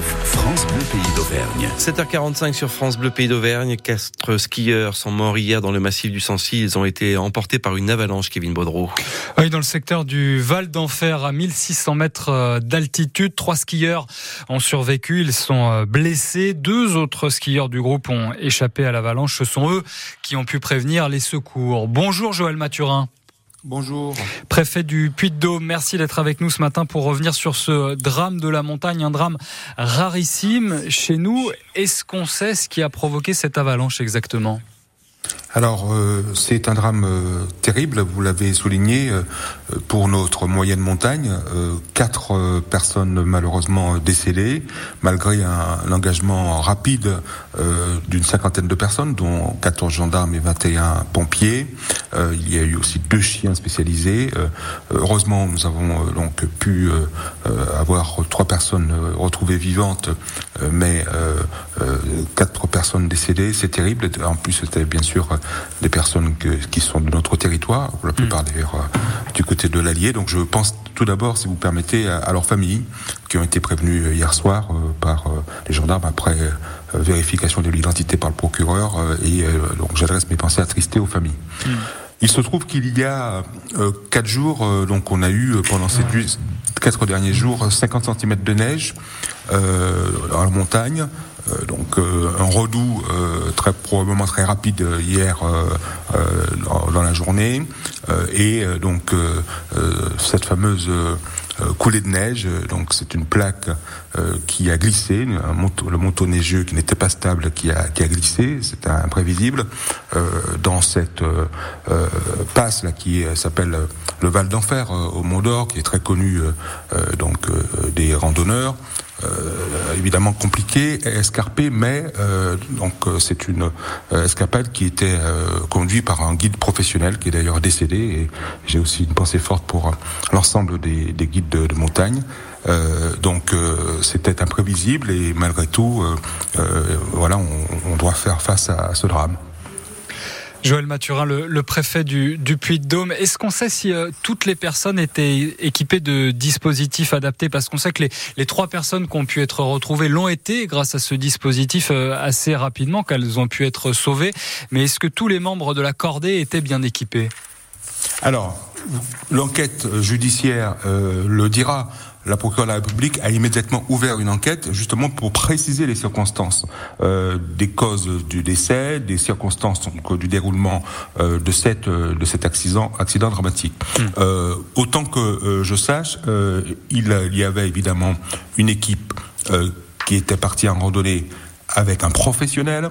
France Bleu Pays d'Auvergne. 7h45 sur France Bleu Pays d'Auvergne. Quatre skieurs sont morts hier dans le massif du Sancy. Ils ont été emportés par une avalanche, Kevin Baudreau. Oui, dans le secteur du Val d'Enfer, à 1600 mètres euh, d'altitude. Trois skieurs ont survécu. Ils sont euh, blessés. Deux autres skieurs du groupe ont échappé à l'avalanche. Ce sont eux qui ont pu prévenir les secours. Bonjour Joël Mathurin. Bonjour. Préfet du Puy-de-Dôme, merci d'être avec nous ce matin pour revenir sur ce drame de la montagne, un drame rarissime chez nous. Est-ce qu'on sait ce qui a provoqué cette avalanche exactement? Alors, euh, c'est un drame euh, terrible, vous l'avez souligné, euh, pour notre moyenne montagne. quatre personnes malheureusement décédées, malgré un, engagement rapide d'une cinquantaine de personnes, dont 14 gendarmes et 21 pompiers. il y a eu aussi deux chiens spécialisés. heureusement, nous avons donc pu avoir trois personnes retrouvées vivantes, mais quatre personnes décédées. C'est terrible. En plus, c'était bien sûr des personnes qui sont de notre territoire, pour la plupart mm. d'ailleurs euh, du côté de l'Allier. Donc je pense tout d'abord, si vous permettez, à, leurs familles qui ont été prévenues euh, hier soir euh, par les gendarmes après vérification de l'identité par le procureur. et donc j'adresse mes pensées attristés aux familles. Mm. Il se trouve qu'il y a quatre jours, donc on a eu pendant ces quatre derniers jours 50 cm de neige dans la montagne. Euh, donc euh, un redout euh, très probablement très rapide hier dans la journée et donc cette fameuse coulée de neige. Donc c'est une plaque qui a glissé, le manteau neigeux qui n'était pas stable qui a, qui a glissé. C'était imprévisible dans cette passe là qui s'appelle le Val d'Enfer au Mont d'Or, qui est très connu donc des randonneurs. Euh, évidemment compliqué, escarpé, mais euh, donc euh, c'est une escapade qui était conduite par un guide professionnel qui est d'ailleurs décédé. Et j'ai aussi une pensée forte pour l'ensemble des, guides de, montagne. donc c'était imprévisible et malgré tout, voilà, on, doit faire face à ce drame. Joël Mathurin, le, préfet du, Puy-de-Dôme. Est-ce qu'on sait si euh, toutes les personnes étaient équipées de dispositifs adaptés? Parce qu'on sait que les, trois personnes qui ont pu être retrouvées l'ont été grâce à ce dispositif euh, assez rapidement, qu'elles ont pu être sauvées. Mais est-ce que tous les membres de la cordée étaient bien équipés? Alors, l'enquête judiciaire euh, le dira la procureure de la République a immédiatement ouvert une enquête justement pour préciser les circonstances euh, des causes du décès, des circonstances du déroulement euh, de cette euh, de cet accident accident dramatique. Hmm. autant que je sache, il, y avait évidemment une équipe qui était partie en randonnée avec un professionnel.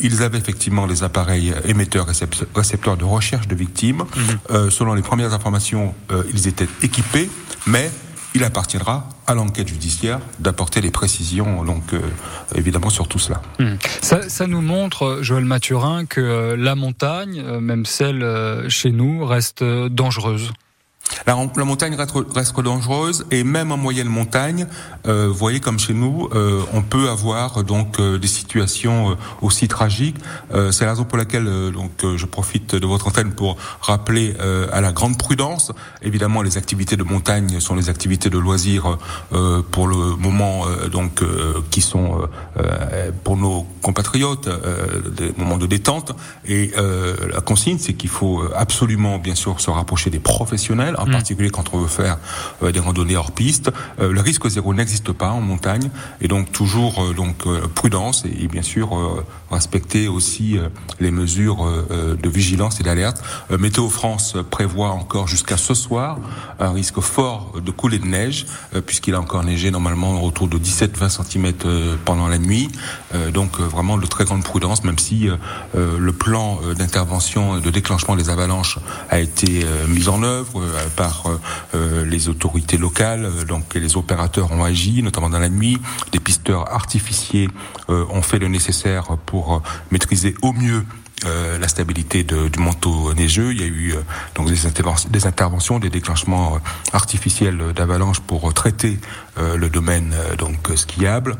ils avaient effectivement les appareils émetteurs récepteurs de recherche de victimes. Hmm. selon les premières informations, ils étaient équipés, mais il appartiendra à l'enquête judiciaire d'apporter les précisions, donc euh, évidemment sur tout cela. Hmm. Ça, nous montre, Joël Mathurin, que euh, la montagne, euh, même celle chez nous, reste dangereuse. La, montagne reste, dangereuse et même en moyenne montagne, euh, vous voyez comme chez nous, euh, on peut avoir donc euh, des situations aussi tragiques. C'est la raison pour laquelle donc je profite de votre antenne pour rappeler à la grande prudence. Évidemment, les activités de montagne sont les activités de loisirs pour le moment donc qui sont pour nos compatriotes des moments de détente. Et la consigne, c'est qu'il faut absolument bien sûr se rapprocher des professionnels en mm. particulier quand on veut faire euh, des randonnées hors piste. Euh, le risque zéro n'existe pas en montagne, et donc toujours euh, donc prudence et, bien sûr respecter aussi les mesures de vigilance et d'alerte. Météo France prévoit encore jusqu'à ce soir un risque fort de coulée de neige, puisqu'il a encore neigé normalement autour de 17-20 cm pendant la nuit. donc vraiment de très grande prudence, même si le plan d'intervention de déclenchement des avalanches a été mis en œuvre par euh, euh, les autorités locales. Euh, donc les opérateurs ont agi, notamment dans la nuit. Des pisteurs artificiers ont fait le nécessaire pour maîtriser au mieux la stabilité de, du manteau neigeux. Il y a eu donc des, interventions, des interventions, des déclenchements artificiels d'avalanche pour traiter le domaine donc skiable.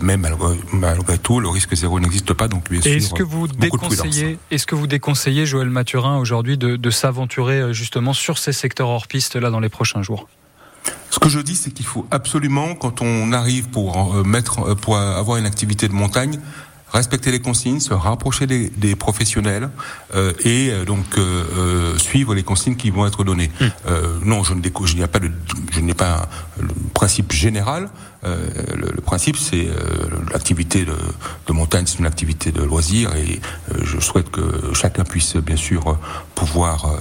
mais malgré, malgré, tout, le risque zéro n'existe pas. Donc bien est-ce que vous déconseillez, est-ce que vous déconseillez, Joël Mathurin, aujourd'hui, de, de s'aventurer justement sur ces secteurs hors piste là dans les prochains jours? Ce que je dis, c'est qu'il faut absolument, quand on arrive pour mettre, pour avoir une activité de montagne, respecter les consignes, se rapprocher des, des professionnels euh, et euh, donc euh, euh, suivre les consignes qui vont être données. Hmm. Euh, non, je n'ai pas de, je n'ai pas le principe général. Le, le, principe, c'est l'activité de, de, montagne, c'est une activité de loisir et je souhaite que chacun puisse bien sûr pouvoir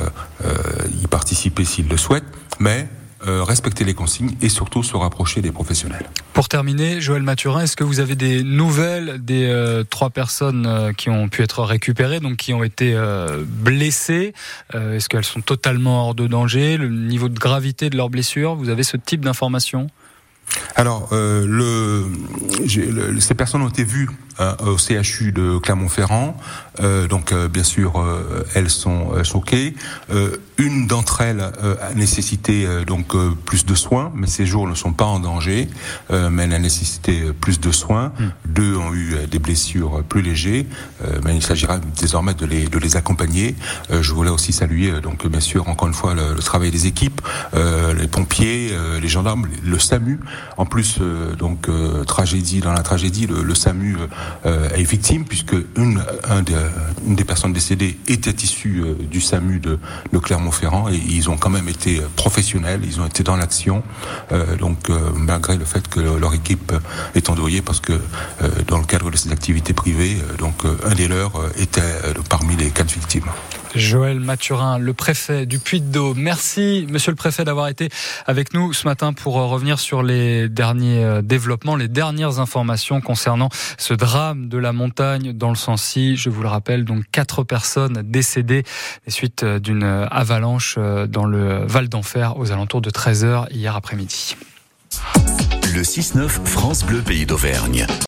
y participer s'il le souhaite, mais euh, respecter les consignes et surtout se rapprocher des professionnels. Pour terminer, Joël Mathurin, est-ce que vous avez des nouvelles des euh, trois personnes euh, qui ont pu être récupérées, donc qui ont été blessées? Est-ce qu'elles sont totalement hors de danger? Le niveau de gravité de leurs blessures? Vous avez ce type d'informations? Alors, le, le, ces personnes ont été vues au CHU de Clermont-Ferrand. Euh, donc, euh, bien sûr, euh, elles sont choquées. une d'entre elles a nécessité donc plus de soins, mais ces jours ne sont pas en danger, mais elle a nécessité plus de soins. Mm. Deux ont eu des blessures plus légères, mais il s'agira désormais de les, de les accompagner. je voulais aussi saluer, donc bien sûr, encore une fois, le, le travail des équipes, les pompiers, les gendarmes, le SAMU. En plus, donc tragédie dans la tragédie, le, le SAMU euh, est victime puisque une, une des personnes décédées était issue euh, du SAMU de, Clermont-Ferrand et ils ont quand même été professionnels, ils ont été dans l'action. Euh, donc malgré le fait que leur équipe est endeuillée parce que dans le cadre de ces activités privées, donc un des leurs était parmi les quatre victimes. Joël Mathurin, le préfet du Puy-de-Dôme. Merci, monsieur le préfet, d'avoir été avec nous ce matin pour euh, revenir sur les derniers euh, développements, les dernières informations concernant ce drame de la montagne dans le Sancy. Je vous le rappelle, donc quatre personnes décédées des suites euh, d'une avalanche dans le Val d'Enfer aux alentours de 13h hier après-midi. Le 6-9 France Bleu Pays d'Auvergne.